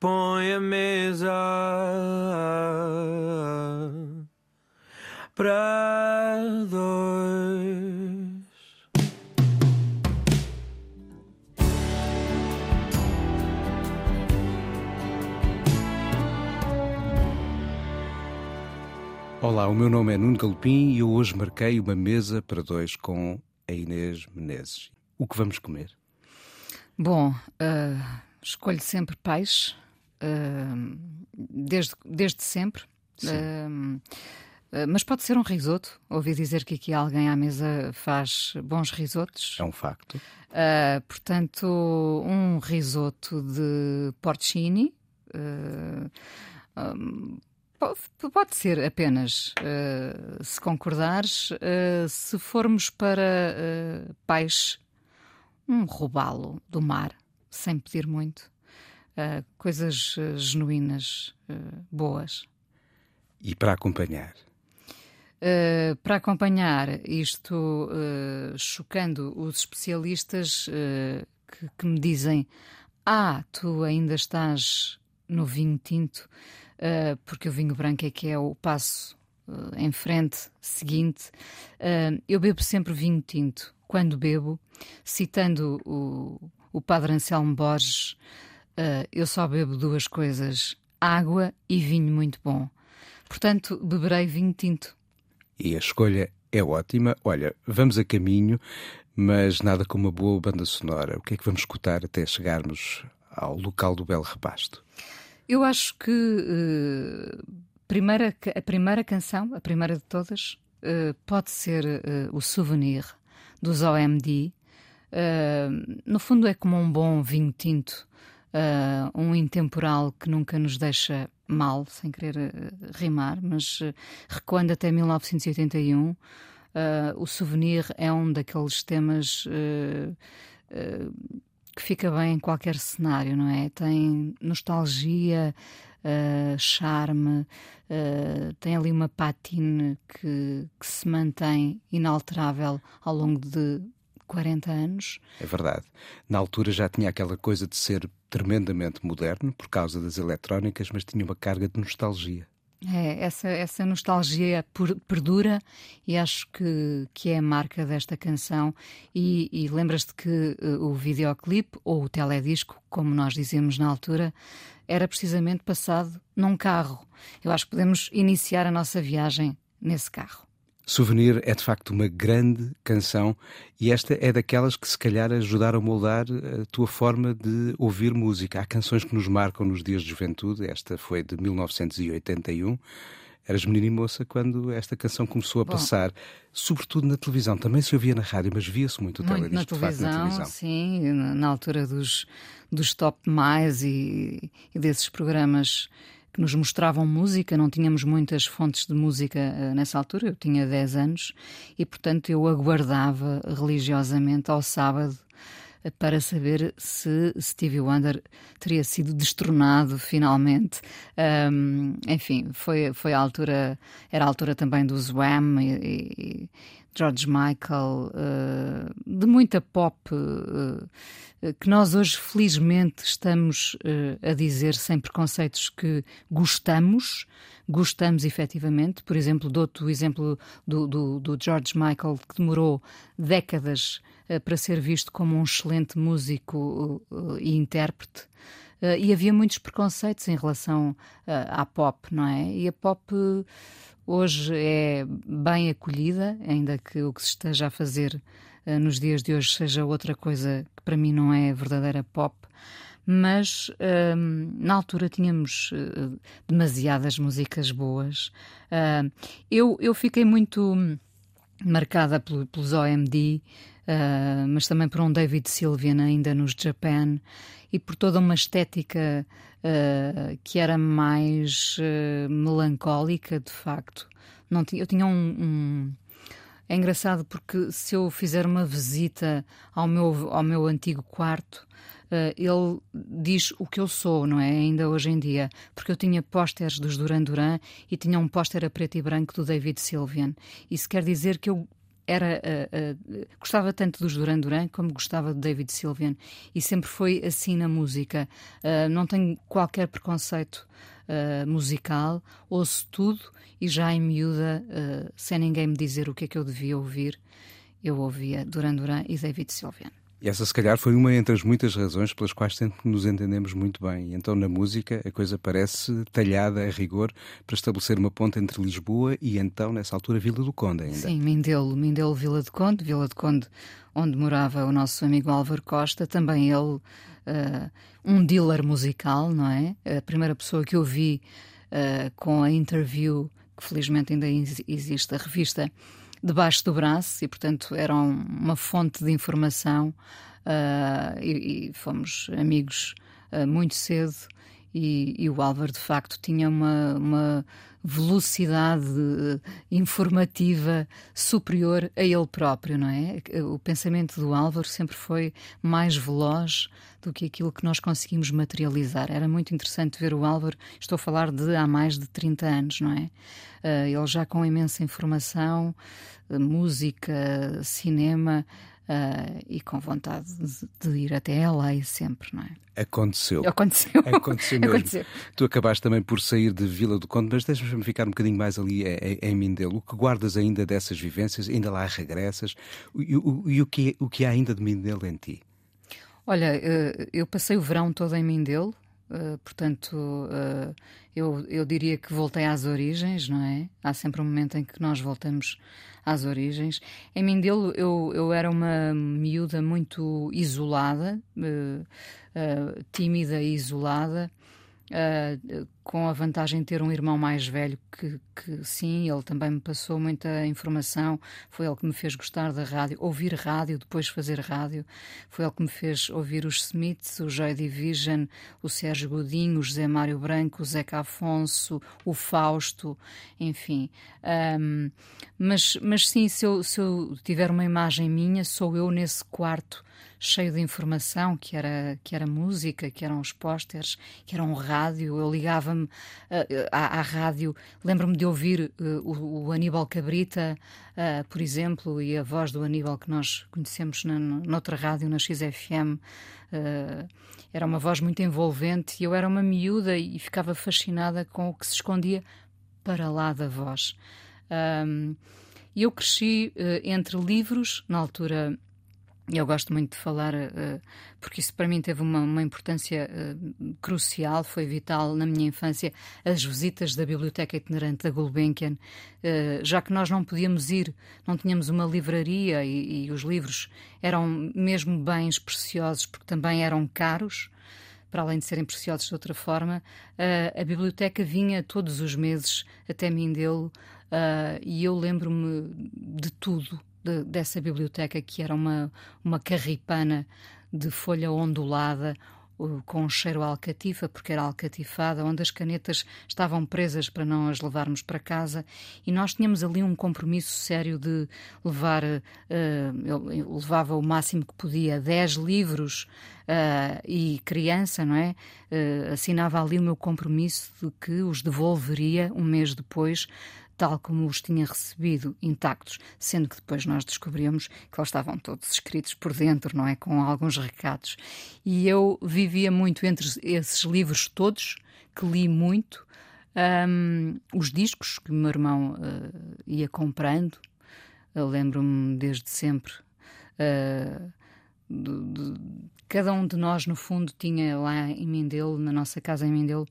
põe a mesa para dois. Olá, o meu nome é Nuno Galopim e eu hoje marquei uma mesa para dois com a Inês Menezes. O que vamos comer? Bom, uh, escolho sempre peixe, desde, desde sempre. Uh, mas pode ser um risoto. Ouvi dizer que aqui alguém à mesa faz bons risotos. É um facto. portanto, um risoto de porcini. Um, Pode ser apenas, uh, se concordares, uh, se formos para uh, peixe, um robalo do mar, sem pedir muito. Coisas genuínas, boas. E para acompanhar? para acompanhar isto, chocando os especialistas que, que me dizem: Ah, tu ainda estás no vinho tinto uh, porque o vinho branco é que é o passo uh, em frente, seguinte. Uh, eu bebo sempre vinho tinto. Quando bebo, citando o, o Padre Anselmo Borges, eu só bebo duas coisas: água e vinho muito bom. Portanto, beberei vinho tinto. E a escolha é ótima. Olha, vamos a caminho, mas nada como uma boa banda sonora. O que é que vamos escutar até chegarmos ao local do Belo Repasto? Eu acho que uh, primeira, a primeira canção, a primeira de todas, uh, pode ser uh, o Souvenir dos OMD. no fundo, é como um bom vinho tinto, um intemporal que nunca nos deixa mal, sem querer rimar, mas recuando até 1981. o Souvenir é um daqueles temas que fica bem em qualquer cenário, não é? Tem nostalgia, uh, charme, uh, tem ali uma patine que, que se mantém inalterável ao longo de 40 anos. É verdade. Na altura já tinha aquela coisa de ser tremendamente moderno por causa das eletrónicas, mas tinha uma carga de nostalgia. É, essa, essa nostalgia perdura e acho que, que é a marca desta canção. E, e lembras-te que uh, o videoclipe, ou o teledisco, como nós dizíamos na altura, era precisamente passado num carro. Eu acho que podemos iniciar a nossa viagem nesse carro. Souvenir é de facto uma grande canção e esta é daquelas que se calhar ajudaram a moldar a tua forma de ouvir música. Há canções que nos marcam nos dias de juventude, esta foi de 1981. Eras menina e moça quando esta canção começou a Bom, passar, sobretudo na televisão. Também se ouvia na rádio, mas via-se muito o muito na televisão, na televisão. Sim, na altura dos, dos top mais e, e desses programas que nos mostravam música, não tínhamos muitas fontes de música uh, nessa altura, eu tinha 10 anos e, portanto, eu aguardava religiosamente ao sábado para saber se Stevie Wonder teria sido destronado finalmente. Um, enfim, foi, foi a altura, era a altura também do Wham e, e George Michael, uh, de muita pop que nós hoje, felizmente, estamos uh, a dizer sem preconceitos que gostamos, gostamos efetivamente. Por exemplo, dou-te o exemplo do, do, do, George Michael, que demorou décadas uh, para ser visto como um excelente músico uh, e intérprete. e havia muitos preconceitos em relação à pop, não é? E a pop hoje é bem acolhida, ainda que o que se esteja a fazer uh, nos dias de hoje seja outra coisa que para mim não é verdadeira pop, mas uh, na altura tínhamos uh, demasiadas músicas boas. eu, eu fiquei muito marcada pelos OMD, mas também por um David Sylvian ainda nos Japan e por toda uma estética que era mais melancólica, de facto. Não eu tinha um, um é engraçado porque se eu fizer uma visita ao meu, ao meu antigo quarto, uh, ele diz o que eu sou, não é? Ainda hoje em dia. Porque eu tinha pósteres dos Duran Duran e tinha um póster a preto e branco do David Sylvian. Isso quer dizer que eu era uh, uh, gostava tanto dos Duran Duran como gostava de David Sylvian e sempre foi assim na música. Uh, não tenho qualquer preconceito musical, ouço tudo e já em miúda, sem ninguém me dizer o que é que eu devia ouvir, eu ouvia Duran Duran e David Sylvian. E essa, se calhar, foi uma entre as muitas razões pelas quais sempre nos entendemos muito bem. Então, na música, a coisa parece talhada a rigor para estabelecer uma ponte entre Lisboa e, então, nessa altura, Vila do Conde ainda. Sim, Mindelo, Mindelo, Vila do Conde, Vila do Conde, onde morava o nosso amigo Álvaro Costa, também ele, uh, um dealer musical, não é? A primeira pessoa que eu vi uh, com a interview, que felizmente ainda existe, a revista debaixo do braço e, portanto, eram uma fonte de informação uh, e, e, fomos amigos uh, muito cedo. E, e, o Álvaro, de facto, tinha uma, uma velocidade informativa superior a ele próprio, não é? O pensamento do Álvaro sempre foi mais veloz do que aquilo que nós conseguimos materializar. Era muito interessante ver o Álvaro, estou a falar de há mais de 30 anos, não é? Uh, ele já com imensa informação, uh, música, cinema. Uh, e com vontade de, de, ir até ela e sempre, não é? Aconteceu. Aconteceu. Aconteceu mesmo. Aconteceu. Tu acabaste também por sair de Vila do Conde, mas deixa-me ficar um bocadinho mais ali em, em Mindelo. O que guardas ainda dessas vivências? Ainda lá regressas? E, o, e o, que, o que há ainda de Mindelo em ti? Olha, eh, eu passei o verão todo em Mindelo, eh, portanto, eh, eu, eu diria que voltei às origens, não é? Há sempre um momento em que nós voltamos às origens. Em Mindelo, eu, eu era uma miúda muito isolada, tímida e isolada uh, com a vantagem de ter um irmão mais velho que, que, sim, ele também me passou muita informação, foi ele que me fez gostar da rádio, ouvir rádio, depois fazer rádio, foi ele que me fez ouvir os Smiths, o Joy Division, o Sérgio Godinho, o José Mário Branco, o Zeca Afonso, o Fausto, enfim. Um, mas, mas sim, se eu, se eu tiver uma imagem minha, sou eu nesse quarto cheio de informação, que era, que era música, que eram os pósteres, que era um rádio. Eu ligava-me uh, à, à, rádio, lembro-me de ouvir uh, o, o, Aníbal Cabrita, por exemplo, e a voz do Aníbal que nós conhecemos na, noutra rádio, na XFM. era uma voz muito envolvente e eu era uma miúda e ficava fascinada com o que se escondia para lá da voz. E eu cresci entre livros, na altura eu gosto muito de falar, uh, porque isso para mim teve uma, uma importância uh, crucial, foi vital na minha infância, as visitas da Biblioteca Itinerante da Gulbenkian, uh, já que nós não podíamos ir, não tínhamos uma livraria e, e, os livros eram mesmo bens preciosos, porque também eram caros, para além de serem preciosos de outra forma, a biblioteca vinha todos os meses até Mindelo e eu lembro-me de tudo de, dessa biblioteca, que era uma, uma carripana de folha ondulada, com um cheiro alcatifa, porque era alcatifada, onde as canetas estavam presas para não as levarmos para casa, e nós tínhamos ali um compromisso sério de levar, uh, eu, levava o máximo que podia, 10 livros, uh, e criança, não é? Uh, assinava ali o meu compromisso de que os devolveria um mês depois tal como os tinha recebido, intactos, sendo que depois nós descobrimos que eles estavam todos escritos por dentro, não é? Com alguns recados. E eu vivia muito entre esses livros todos, que li muito, um, os discos que meu irmão uh, ia comprando. Eu lembro-me desde sempre. Uh, cada um de nós, no fundo, tinha lá em Mindelo, na nossa casa em Mindelo,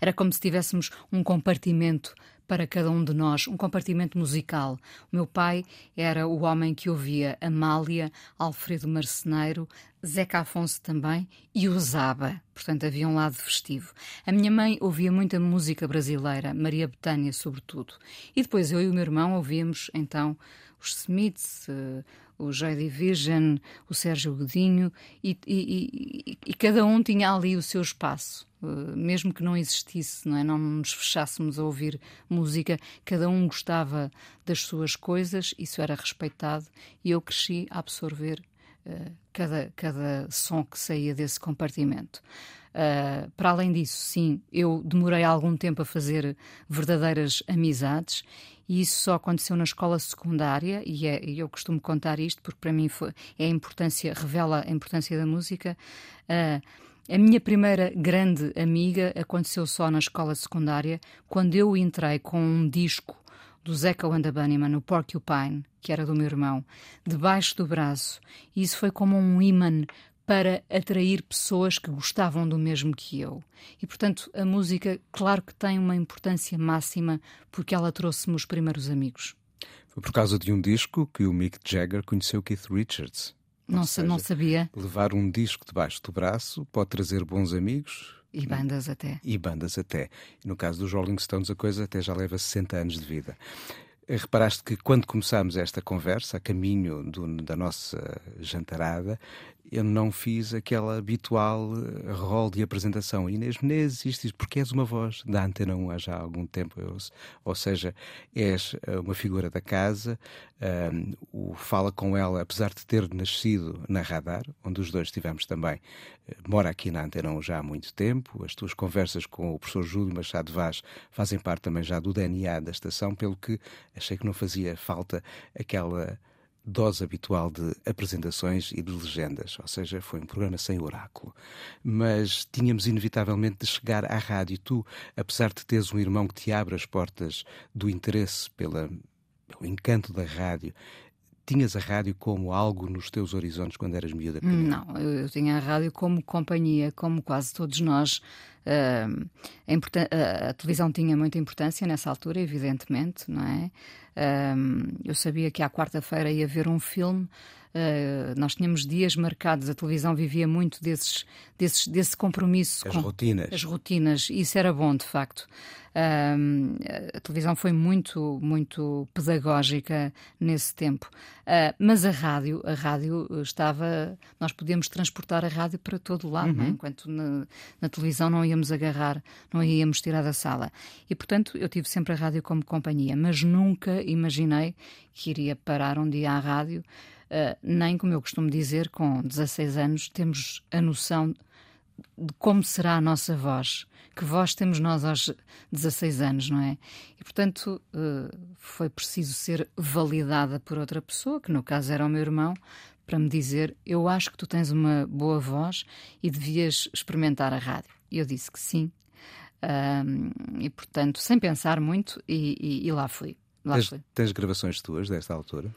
era como se tivéssemos um compartimento para cada um de nós, um compartimento musical. O meu pai era o homem que ouvia Amália, Alfredo Marceneiro, Zeca Afonso também e Zaba, portanto havia um lado festivo. A minha mãe ouvia muita música brasileira, Maria Betânia sobretudo. E depois eu e o meu irmão ouvíamos então os Smiths, uh, o Joy Division, o Sérgio Godinho, e, e, e, e, cada um tinha ali o seu espaço. Uh, mesmo que não existisse, não, é? não nos fechássemos a ouvir música, cada um gostava das suas coisas, isso era respeitado, e eu cresci a absorver uh, cada, cada som que saía desse compartimento. Uh, para além disso, sim, eu demorei algum tempo a fazer verdadeiras amizades e isso só aconteceu na escola secundária, e, é, eu costumo contar isto porque para mim foi, é a importância, revela a importância da música. Uh, a minha primeira grande amiga aconteceu só na escola secundária, quando eu entrei com um disco do Zeca and the Bunnyman, o Porcupine, que era do meu irmão, debaixo do braço. E isso foi como um imã para atrair pessoas que gostavam do mesmo que eu. E, portanto, a música, claro que tem uma importância máxima porque ela trouxe-me os primeiros amigos. Foi por causa de um disco que o Mick Jagger conheceu Keith Richards. Não, seja, não sabia. Levar um disco debaixo do braço pode trazer bons amigos. E bandas até. E bandas até. No caso dos Rolling Stones, a coisa até já leva 60 anos de vida. Eh, reparaste que quando começámos esta conversa, a caminho do, da nossa jantarada, eu não fiz aquela habitual eh, rol de apresentação. Inês Menezes, isto, porque és uma voz da Antena 1 há já algum tempo, eu, ou seja, és eh, uma figura da casa, um, o Fala Com Ela, apesar de ter nascido na Radar, onde os dois estivemos também, mora aqui na Antena 1 já há muito tempo, as tuas conversas com o professor Júlio Machado Vaz fazem parte também já do DNA da estação, pelo que achei que não fazia falta aquela dose habitual de apresentações e de legendas, ou seja, foi um programa sem oráculo. Mas tínhamos inevitavelmente de chegar à rádio. Tu, apesar de teres um irmão que te abre as portas do interesse pela, pelo encanto da rádio, tinhas a rádio como algo nos teus horizontes quando eras miúda? Não, eu, eu tinha a rádio como companhia, como quase todos nós. Uh, a, a, televisão tinha muita importância nessa altura, evidentemente, não é? Uh, eu sabia que à quarta-feira ia ver um filme. Uh, nós tínhamos dias marcados, a televisão vivia muito desses, desses, desse compromisso as com rotinas. as rotinas, e isso era bom de facto. Uh, a televisão foi muito, muito pedagógica nesse tempo, uh, mas a rádio, a rádio estava, nós podíamos transportar a rádio para todo lado, é? uhum. enquanto na, na, televisão não íamos agarrar, não íamos tirar da sala. E portanto eu tive sempre a rádio como companhia, mas nunca imaginei que iria parar um dia à rádio. Uh, nem, como eu costumo dizer, com 16 anos, temos a noção de como será a nossa voz. Que voz temos nós aos 16 anos, não é? E, portanto, uh, foi preciso ser validada por outra pessoa, que no caso era o meu irmão, para me dizer: Eu acho que tu tens uma boa voz e devias experimentar a rádio. E eu disse que sim. Uh, e, portanto, sem pensar muito, e, e, e lá fui. Lá tens, tens gravações tuas desta altura?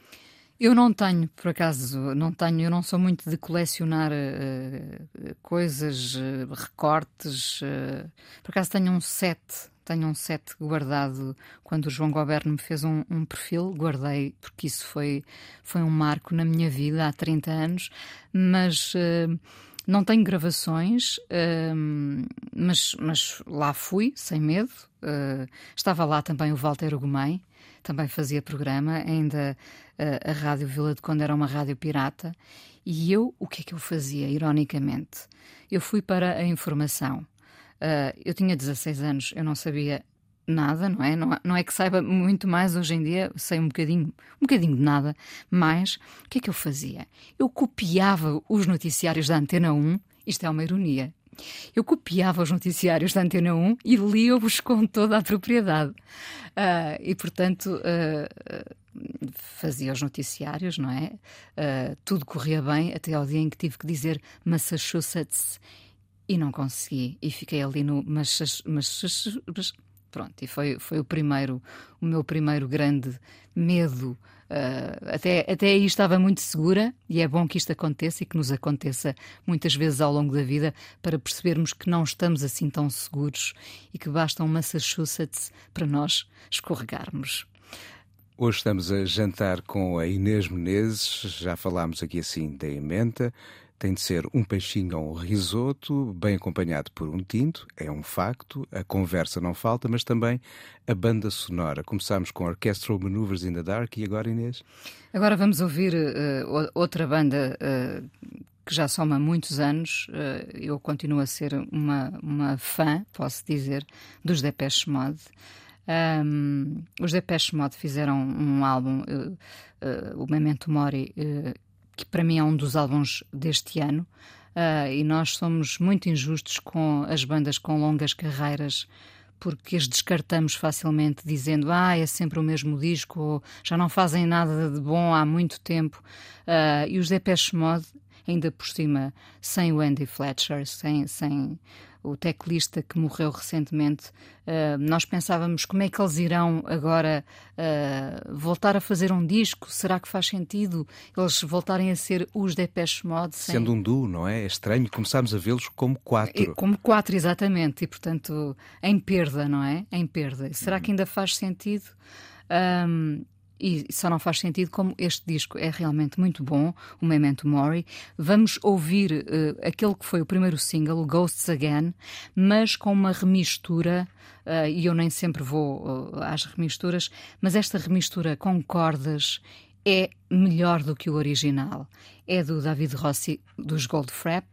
Eu não tenho, por acaso, não tenho, eu não sou muito de colecionar uh, coisas, uh, recortes. Uh, por acaso tenho um set, tenho um set guardado quando o João Goberno me fez um, um, perfil, guardei porque isso foi, foi um marco na minha vida há 30 anos, mas não tenho gravações, mas, mas lá fui, sem medo. estava lá também o Walter Ugumem, também fazia programa, ainda a, a Rádio Vila de Conde era uma rádio pirata. E eu, o que é que eu fazia, ironicamente? Eu fui para a informação. Uh, eu tinha 16 anos, eu não sabia nada, não é? Não, não é que saiba muito mais hoje em dia, sei um bocadinho, um bocadinho de nada, mas o que é que eu fazia? Eu copiava os noticiários da Antena 1, isto é uma ironia, eu copiava os noticiários da Antena 1 e lia-os com toda a propriedade. Uh, e, portanto, uh, fazia os noticiários, não é? Uh, tudo corria bem até ao dia em que tive que dizer Massachusetts e não consegui. E fiquei ali no Massachusetts. Pronto, e foi, foi o primeiro, o meu primeiro grande medo Uh, até, até aí estava muito segura e é bom que isto aconteça e que nos aconteça muitas vezes ao longo da vida para percebermos que não estamos assim tão seguros e que basta um Massachusetts para nós escorregarmos. Hoje estamos a jantar com a Inês Menezes, já falámos aqui assim da emenda, tem de ser um peixinho ou um risoto, bem acompanhado por um tinto, é um facto, a conversa não falta, mas também a banda sonora. Começámos com Orchestral Maneuvers in the Dark e agora, Inês? Agora vamos ouvir uh, outra banda uh, que já soma muitos anos. Uh, eu continuo a ser uma, uma fã, posso dizer, dos Depeche Mode. Um, os Depeche Mode fizeram um álbum, o Memento Mori, que para mim é um dos álbuns deste ano. Uh, e nós somos muito injustos com as bandas com longas carreiras, porque as descartamos facilmente, dizendo ah, é sempre o mesmo disco, ou já não fazem nada de bom há muito tempo. Uh, e os Depeche Mode, ainda por cima, sem o Andy Fletcher, sem, sem o teclista que morreu recentemente, uh, nós pensávamos como é que eles irão agora uh, voltar a fazer um disco? Será que faz sentido eles voltarem a ser os Depeche Mode? Sem... Sendo um duo, não é? É estranho. Começámos a vê-los como quatro. Como quatro, exatamente. E, portanto, em perda, não é? Em perda. Será que ainda faz sentido? Um, e só não faz sentido como este disco é realmente muito bom, o Memento Mori. Vamos ouvir uh, aquele que foi o primeiro single, Ghosts Again, mas com uma remistura, uh, e eu nem sempre vou uh, às remisturas, mas esta remistura com cordas é melhor do que o original. É do David Rossi, dos Goldfrapp,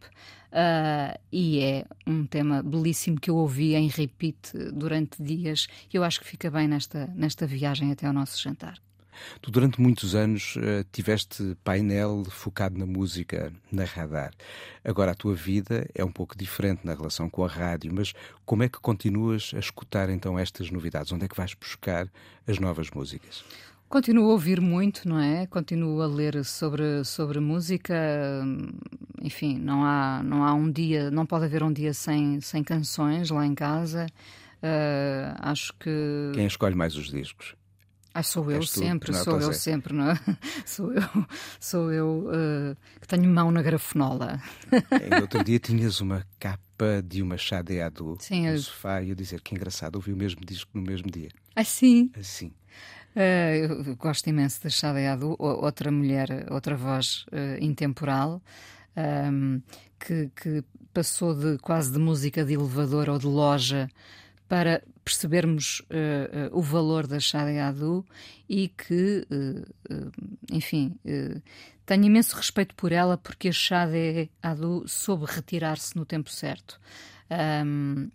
Uh, e é um tema belíssimo que eu ouvi em repeat durante dias e eu acho que fica bem nesta, nesta viagem até ao nosso jantar. Tu, durante muitos anos, uh, tiveste painel focado na música, na radar. Agora, a tua vida é um pouco diferente na relação com a rádio, mas como é que continuas a escutar então estas novidades? Onde é que vais buscar as novas músicas? Continuo a ouvir muito, não é? Continuo a ler sobre, sobre música. Enfim, não há, não há um dia, não pode haver um dia sem, sem canções lá em casa. Uh, acho que. Quem escolhe mais os discos? Ah, sou eu sempre, não, sou eu sempre, não é? Sou eu, sou eu uh, que tenho mão na grafenola. É, outro dia tinhas uma capa de uma chadeado Sim, no eu... sofá e eu dizer que engraçado, ouvi o mesmo disco no mesmo dia. Assim? Assim. Uh, eu gosto imenso da Chadeado, outra mulher, outra voz uh, intemporal, um, ehm, que, que passou de quase de música de elevador ou de loja para percebermos uh, uh, o valor da Adu e que, uh, enfim, tenho imenso respeito por ela porque a Adu soube retirar-se no tempo certo. Um,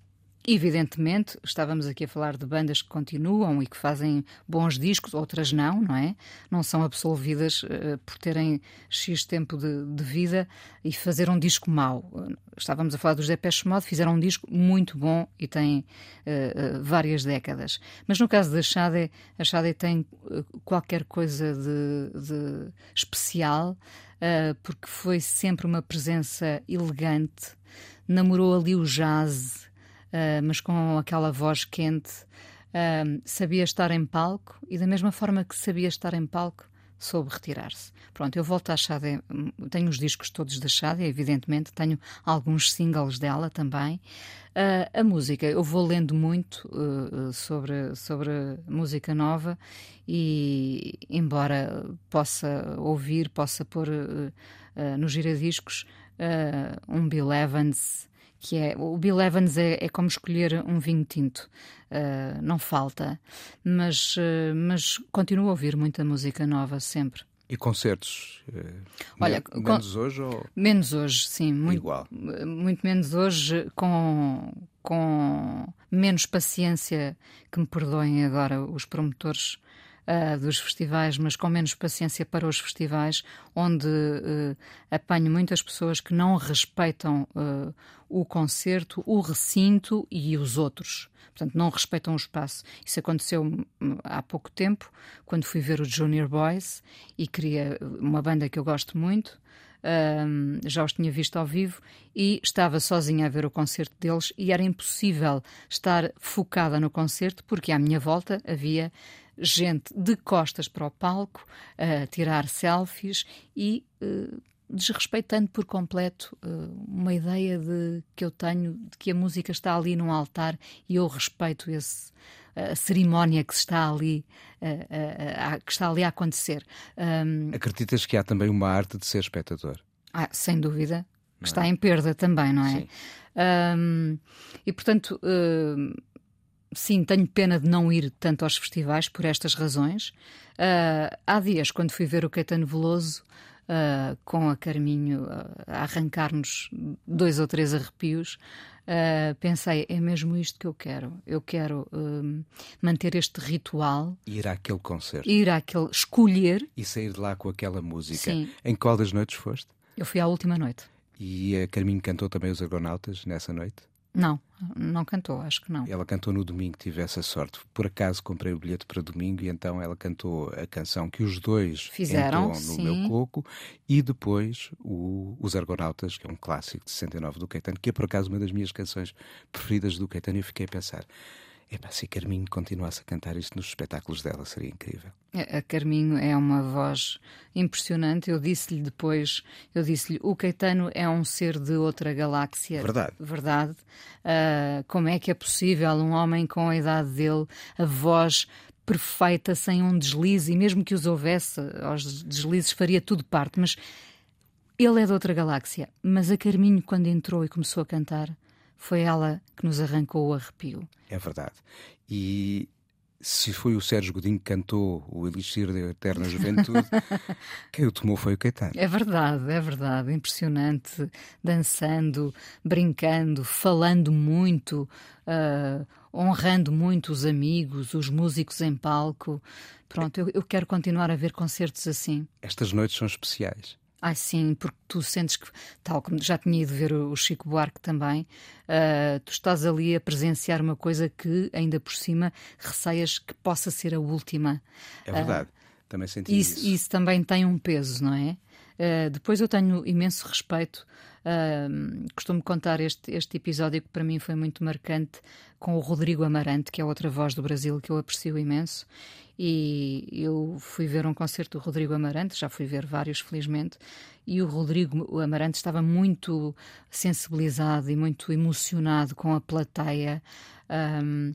Evidentemente, estávamos aqui a falar de bandas que continuam e que fazem bons discos, outras não, não é? Não são absolvidas uh, por terem X tempo de, de, vida e fazer um disco mau. Estávamos a falar dos Depeche Mode, fizeram um disco muito bom e tem uh, uh, várias décadas. Mas no caso da Shade, a Shade tem qualquer coisa de, de especial, porque foi sempre uma presença elegante, namorou ali o jazz uh, mas com aquela voz quente. Uh, sabia estar em palco e, da mesma forma que sabia estar em palco, soube retirar-se. Pronto, eu volto à Xade, tenho os discos todos da Xade, evidentemente, tenho alguns singles dela também. Uh, a música, eu vou lendo muito uh, sobre, sobre música nova e, embora possa ouvir, possa pôr uh, no giradiscos um Bill Evans, que é o Bill Evans é, é como escolher um vinho tinto, uh, não falta, mas, uh, mas continuo a ouvir muita música nova sempre. E concertos? Uh, Olha, menos hoje ou... Menos hoje, sim. Muito, Igual. Muito menos hoje, com, com menos paciência, que me perdoem agora os promotores uh, dos festivais, mas com menos paciência para os festivais, onde uh, apanho muitas pessoas que não respeitam uh, o concerto, o recinto e os outros. Portanto, não respeitam o espaço. Isso aconteceu hum, há pouco tempo, quando fui ver o Junior Boys e queria uma banda que eu gosto muito. Um, já os tinha visto ao vivo e estava sozinha a ver o concerto deles e era impossível estar focada no concerto porque à minha volta havia gente de costas para o palco a tirar selfies e uh, desrespeitando por completo uh, uma ideia de que eu tenho de que a música está ali num altar e eu respeito esse a cerimónia que está ali que está ali a acontecer. Um, Acreditas que há também uma arte de ser espectador? Ah, sem dúvida, que está é? em perda também, não é? Um, e portanto, uh, sim, tenho pena de não ir tanto aos festivais por estas razões. Uh, há dias, quando fui ver o Caetano Veloso, uh, com a Carminho uh, a arrancar-nos dois ou três arrepios, pensei, é mesmo isto que eu quero. Eu quero manter este ritual. Ir àquele concerto. Ir àquele. escolher. E sair de lá com aquela música. Sim. Em qual das noites foste? Eu fui à última noite. E a Carminho cantou também os Argonautas nessa noite? Não, não cantou, acho que não. Ela cantou no domingo, tive essa sorte. Por acaso comprei o bilhete para domingo e então ela cantou a canção que os dois fizeram no sim. meu coco e depois o, Os Argonautas, que é um clássico de 69 do Caetano, que é por acaso uma das minhas canções preferidas do Caetano. E eu fiquei a pensar. Epá, se a Carminho continuasse a cantar isto nos espetáculos dela, seria incrível. A Carminho é uma voz impressionante. Eu disse-lhe depois, eu disse-lhe, o Caetano é um ser de outra galáxia. Verdade. Verdade. Uh, como é que é possível um homem com a idade dele, a voz perfeita, sem um deslize, e mesmo que os houvesse, aos deslizes faria tudo parte, mas ele é de outra galáxia. Mas a Carminho, quando entrou e começou a cantar, foi ela que nos arrancou o arrepio. É verdade. E se foi o Sérgio Godinho que cantou o Elixir da Eterna Juventude, quem o tomou foi o Caetano. É verdade, é verdade. Impressionante. Dançando, brincando, falando muito, uh, honrando muito os amigos, os músicos em palco. Pronto, eu, eu quero continuar a ver concertos assim. Estas noites são especiais. Ah, sim, porque tu sentes que, tal como já tinha ido ver o Chico Buarque também, uh, tu estás ali a presenciar uma coisa que, ainda por cima, receias que possa ser a última. É verdade, uh, também senti isso, isso. Isso também tem um peso, não é? Uh, depois eu tenho imenso respeito. Uh, costumo contar este, este episódio que para mim foi muito marcante com o Rodrigo Amarante, que é outra voz do Brasil que eu aprecio imenso. E eu fui ver um concerto do Rodrigo Amarante, já fui ver vários, felizmente, e o Rodrigo Amarante estava muito sensibilizado e muito emocionado com a plateia. Um,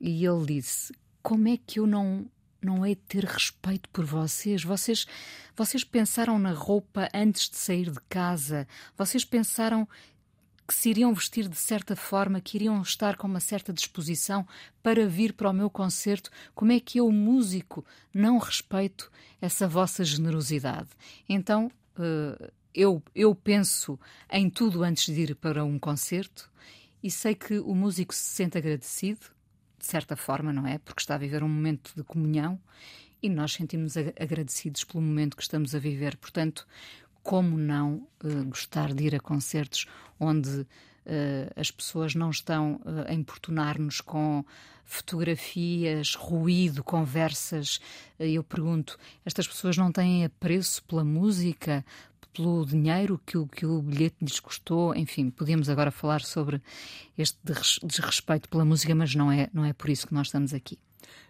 e ele disse: Como é que eu não não é ter respeito por vocês. Vocês, vocês pensaram na roupa antes de sair de casa. Vocês pensaram que se iriam vestir de certa forma, que iriam estar com uma certa disposição para vir para o meu concerto, como é que eu, músico, não respeito essa vossa generosidade? Então, uh, eu, eu penso em tudo antes de ir para um concerto e sei que o músico se sente agradecido, de certa forma, não é? Porque está a viver um momento de comunhão e nós sentimos agradecidos pelo momento que estamos a viver. Portanto, como não uh, gostar de ir a concertos onde uh, as pessoas não estão uh, a importunar-nos com fotografias, ruído, conversas. eu pergunto: estas pessoas não têm apreço pela música, pelo dinheiro que o, que o bilhete lhes custou? Enfim, podíamos agora falar sobre este desrespeito pela música, mas não é, não é por isso que nós estamos aqui.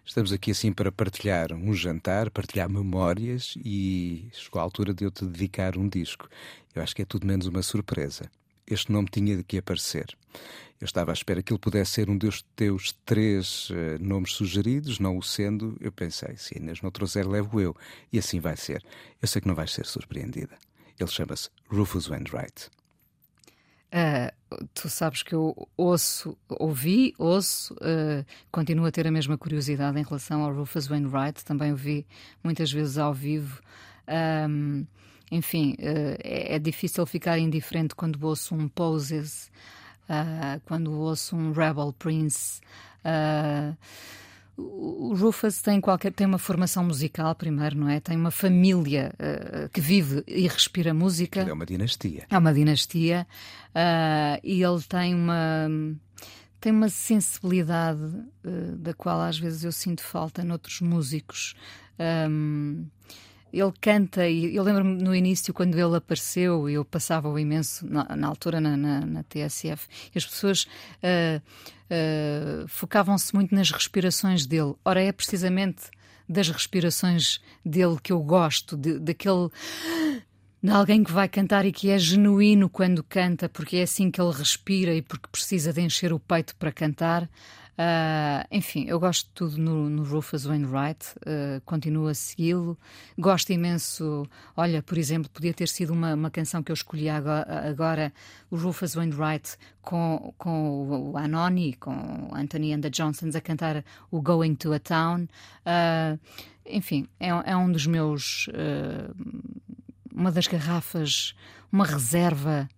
Estamos aqui assim para partilhar um jantar, partilhar memórias e chegou a altura de eu te dedicar um disco. Eu acho que é tudo menos uma surpresa. Este nome tinha de que aparecer. Eu estava à espera que ele pudesse ser um dos teus três uh, nomes sugeridos, não o sendo, eu pensei, se Inês não trouxer, levo eu. E assim vai ser. Eu sei que não vais ser surpreendida. Ele chama-se Rufus Wainwright. Uh, tu sabes que eu ouço, ouvi, ouço, uh, continuo a ter a mesma curiosidade em relação ao Rufus Wainwright, também o vi muitas vezes ao vivo. Um, enfim, uh, é, é, difícil ficar indiferente quando ouço um Poses, quando ouço um Rebel Prince. Uh, o Rufus tem qualquer tem uma formação musical primeiro, não é? Tem uma família uh, que vive e respira música. É uma dinastia. É uma dinastia uh, e ele tem uma tem uma sensibilidade uh, da qual às vezes eu sinto falta noutros músicos. Um, ele canta e eu lembro-me no início quando ele apareceu eu passava o imenso na, na altura na, na, na, TSF e as pessoas uh, uh, focavam-se muito nas respirações dele. Ora é precisamente das respirações dele que eu gosto de, daquele de alguém que vai cantar e que é genuíno quando canta porque é assim que ele respira e porque precisa de encher o peito para cantar Uh, enfim, eu gosto de tudo no, no Rufus Wainwright, uh, continuo a segui-lo. Gosto imenso. Olha, por exemplo, podia ter sido uma, uma canção que eu escolhi agora, agora o Rufus Wainwright com, com o Anoni, com Anthony and the Johnsons a cantar o Going to a Town. Uh, enfim, é, é, um dos meus. uma das garrafas, uma reserva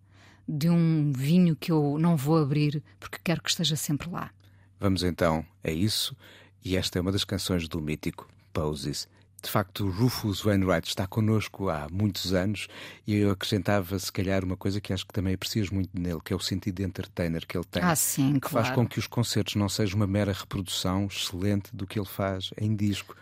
de um vinho que eu não vou abrir porque quero que esteja sempre lá. Vamos então a isso, e esta é uma das canções do mítico Poses. de facto, Rufus Wainwright está connosco há muitos anos e eu acrescentava, se calhar, uma coisa que acho que também aprecias muito nele, que é o sentido de entertainer que ele tem. Ah, sim, que claro. faz com que os concertos não sejam uma mera reprodução excelente do que ele faz em disco.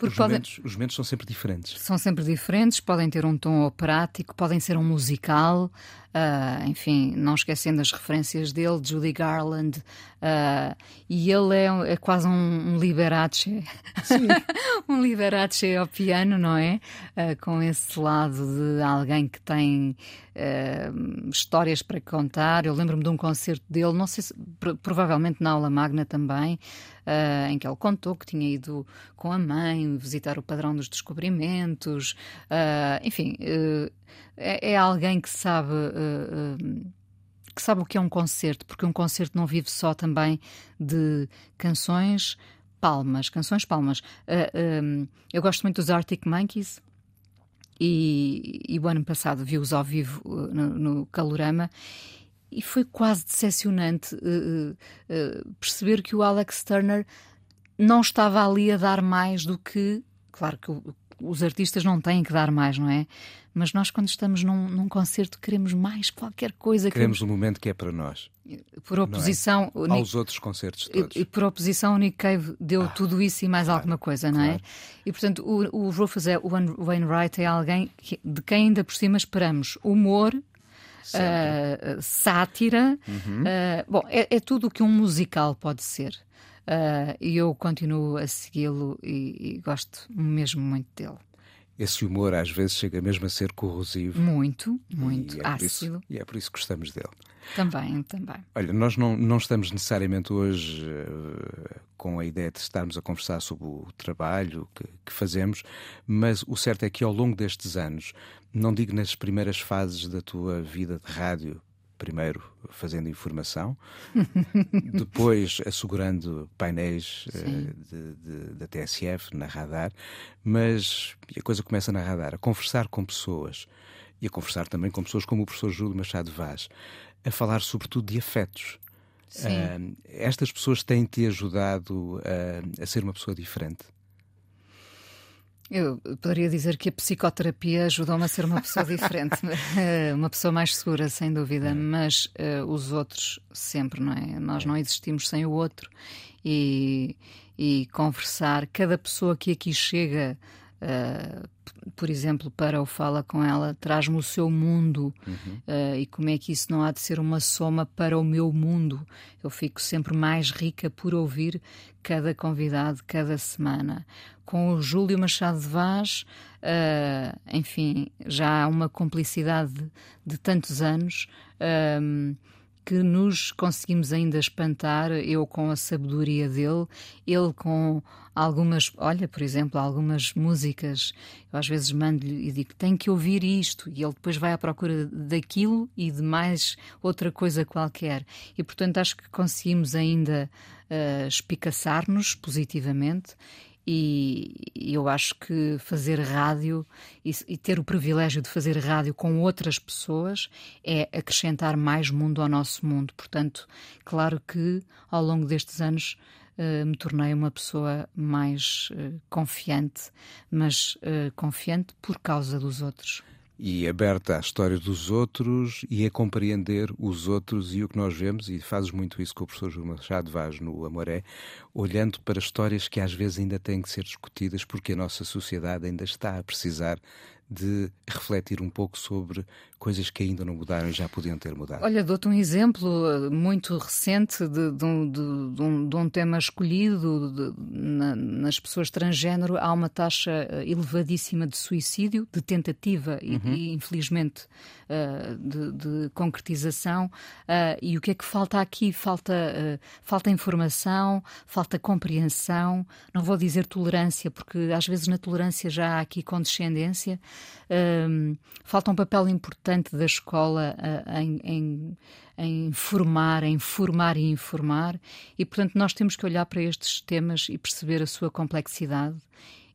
Os, podem- momentos, os momentos são sempre diferentes. São sempre diferentes, podem ter um tom operático, podem ser um musical, ah, enfim, não esquecendo as referências dele, Judy Garland, ah, e ele é, é quase um, um Liberace, um Liberace ao piano, não é? Ah, com esse lado de alguém que tem histórias para contar. Eu lembro-me de um concerto dele, não sei se, pro- provavelmente na aula magna também, ah, em que ele contou que tinha ido com a mãe visitar o padrão dos descobrimentos, ah, enfim, é, é alguém que sabe. eh, eh, que sabe o que é um concerto, porque um concerto não vive só também de canções palmas, canções palmas. Ah, eu gosto muito dos Arctic Monkeys e, e o ano passado vi-os ao vivo uh, no, no Calorama e foi quase decepcionante uh, uh, uh, perceber que o Alex Turner não estava ali a dar mais do que. Claro que o- os artistas não têm que dar mais, não é? Mas nós, quando estamos num, num concerto, queremos mais qualquer coisa. Queremos um momento que é para nós, por oposição, o Nick- aos outros concertos todos. e, e por oposição, o Nick Cave deu tudo isso e mais alguma coisa, não é? claro. E portanto, o, o Rufus é, o Wain- Wainwright é alguém que- de quem ainda por cima esperamos humor, ah, sátira. ah, bom, é, é tudo o que um musical pode ser. Ah, E eu continuo a segui-lo e, e gosto mesmo muito dele. Esse humor às vezes chega mesmo a ser corrosivo. Muito, muito e é por isso- ácido. e é por isso que gostamos dele. Também, também. Olha, nós não, não estamos necessariamente hoje eh, com a ideia de estarmos a conversar sobre o trabalho que, que fazemos, mas o certo é que ao longo destes anos, não digo nas primeiras fases da tua vida de rádio, primeiro fazendo informação, depois assegurando painéis de- da TSF na radar, mas a coisa começa na radar, a conversar com pessoas e a conversar também com pessoas como o professor Júlio Machado Vaz, a falar sobretudo de afetos. Ah, estas pessoas têm-te ajudado a, a ser uma pessoa diferente? Eu poderia dizer que a psicoterapia ajudou-me a ser uma pessoa diferente, uma pessoa mais segura, sem dúvida, mas eh, os outros sempre, não é? Nós não existimos sem o outro e, e conversar, cada pessoa que aqui chega. P- por exemplo, para o Fala com ela, traz-me o seu mundo eh, e como é que isso não há de ser uma soma para o meu mundo. Eu fico sempre mais rica por ouvir cada convidado, cada semana. Com o Júlio Machado de Vaz, eh, enfim, já há uma cumplicidade de, de tantos anos. Que nos conseguimos ainda espantar, eu com a sabedoria dele, ele com algumas, olha, por exemplo, algumas músicas, eu às vezes mando-lhe e digo, tem que ouvir isto, e ele depois vai à procura daquilo e de mais outra coisa qualquer. E portanto acho que conseguimos ainda eh, espicaçar-nos positivamente e eu acho que fazer rádio e, e ter o privilégio de fazer rádio com outras pessoas é acrescentar mais mundo ao nosso mundo. Portanto, claro que ao longo destes anos eh, me tornei uma pessoa mais eh, confiante, mas eh, confiante por causa dos outros. E aberta à história dos outros e a compreender os outros e o que nós vemos, e fazes muito isso com o professor Júlio Machado Vaz no Amoré, olhando para histórias que às vezes ainda têm que ser discutidas porque a nossa sociedade ainda está a precisar de refletir um pouco sobre coisas que ainda não mudaram e já podiam ter mudado. Olha, dou-te um exemplo eh, muito recente de, de um, de- um- de um tema escolhido na- nas pessoas transgênero. Há uma taxa eh, elevadíssima de suicídio, de tentativa e, e, infelizmente, eh, de, concretização. Ah, e o que é que falta aqui? Falta, eh, falta informação, falta compreensão. Não vou dizer tolerância, porque às vezes na tolerância já há aqui condescendência. Ahm, falta um papel importante da escola ah, em, em, em formar, em formar e informar, e portanto nós temos que olhar para estes temas e perceber a sua complexidade.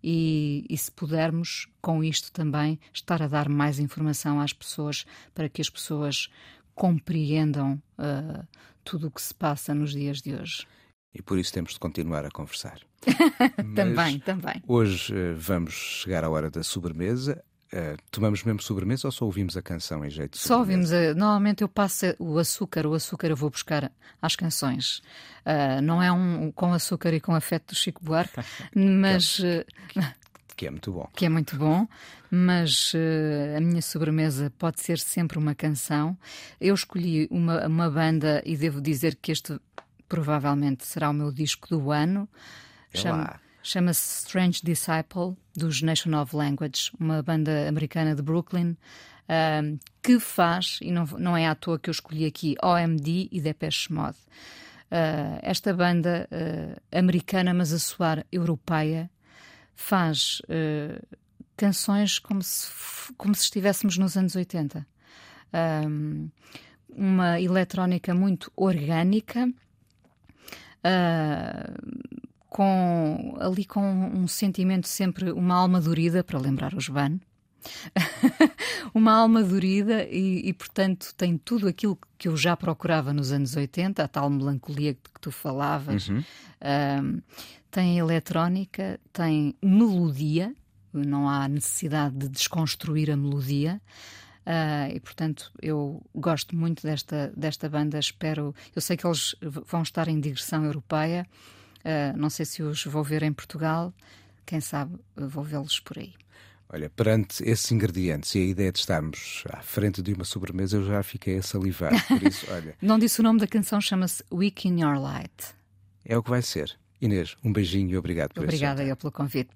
E, e se pudermos, com isto também, estar a dar mais informação às pessoas para que as pessoas compreendam ah, tudo o que se passa nos dias de hoje. e por isso temos de continuar a conversar. também, também. Hoje uh, vamos chegar à hora da sobremesa. Uh, tomamos mesmo sobremesa ou só ouvimos a canção em jeito de Só ouvimos. A, normalmente eu passo o açúcar, o açúcar eu vou buscar às canções. Uh, não é um com açúcar e com afeto do Chico Buarque, mas. que é muito bom. Que é muito bom, mas uh, a minha sobremesa pode ser sempre uma canção. Eu escolhi uma, uma banda e devo dizer que este provavelmente será o meu disco do ano. É Chama, Chama-se Strange Disciple, dos Nation of Language, uma banda americana de Brooklyn, uh, que faz, e não, não é à toa que eu escolhi aqui, OMD e Depeche Mode. Uh, esta banda uh, americana, mas a soar europeia, faz canções como se, como se estivéssemos nos anos 80. Um, uma eletrónica muito orgânica, uh, com, ali com um sentimento sempre, uma alma dorida, para lembrar os Van. uma alma dorida e, e, portanto, tem tudo aquilo que eu já procurava nos anos 80, a tal melancolia que tu falavas. Uhum. tem eletrónica, tem melodia, não há necessidade de desconstruir a melodia. Uh, e portanto eu gosto muito desta, desta banda. Espero, eu sei que eles vão estar em digressão europeia. Uh, não sei se os vou ver em Portugal. Quem sabe vou vê-los por aí. Olha, perante esses ingredientes e a ideia de estarmos à frente de uma sobremesa, eu já fiquei a salivar. Por isso, olha. não disse o nome da canção, chama-se Week in Your Light. É o que vai ser. Inês, um beijinho e obrigado por Obrigada eu pelo convite.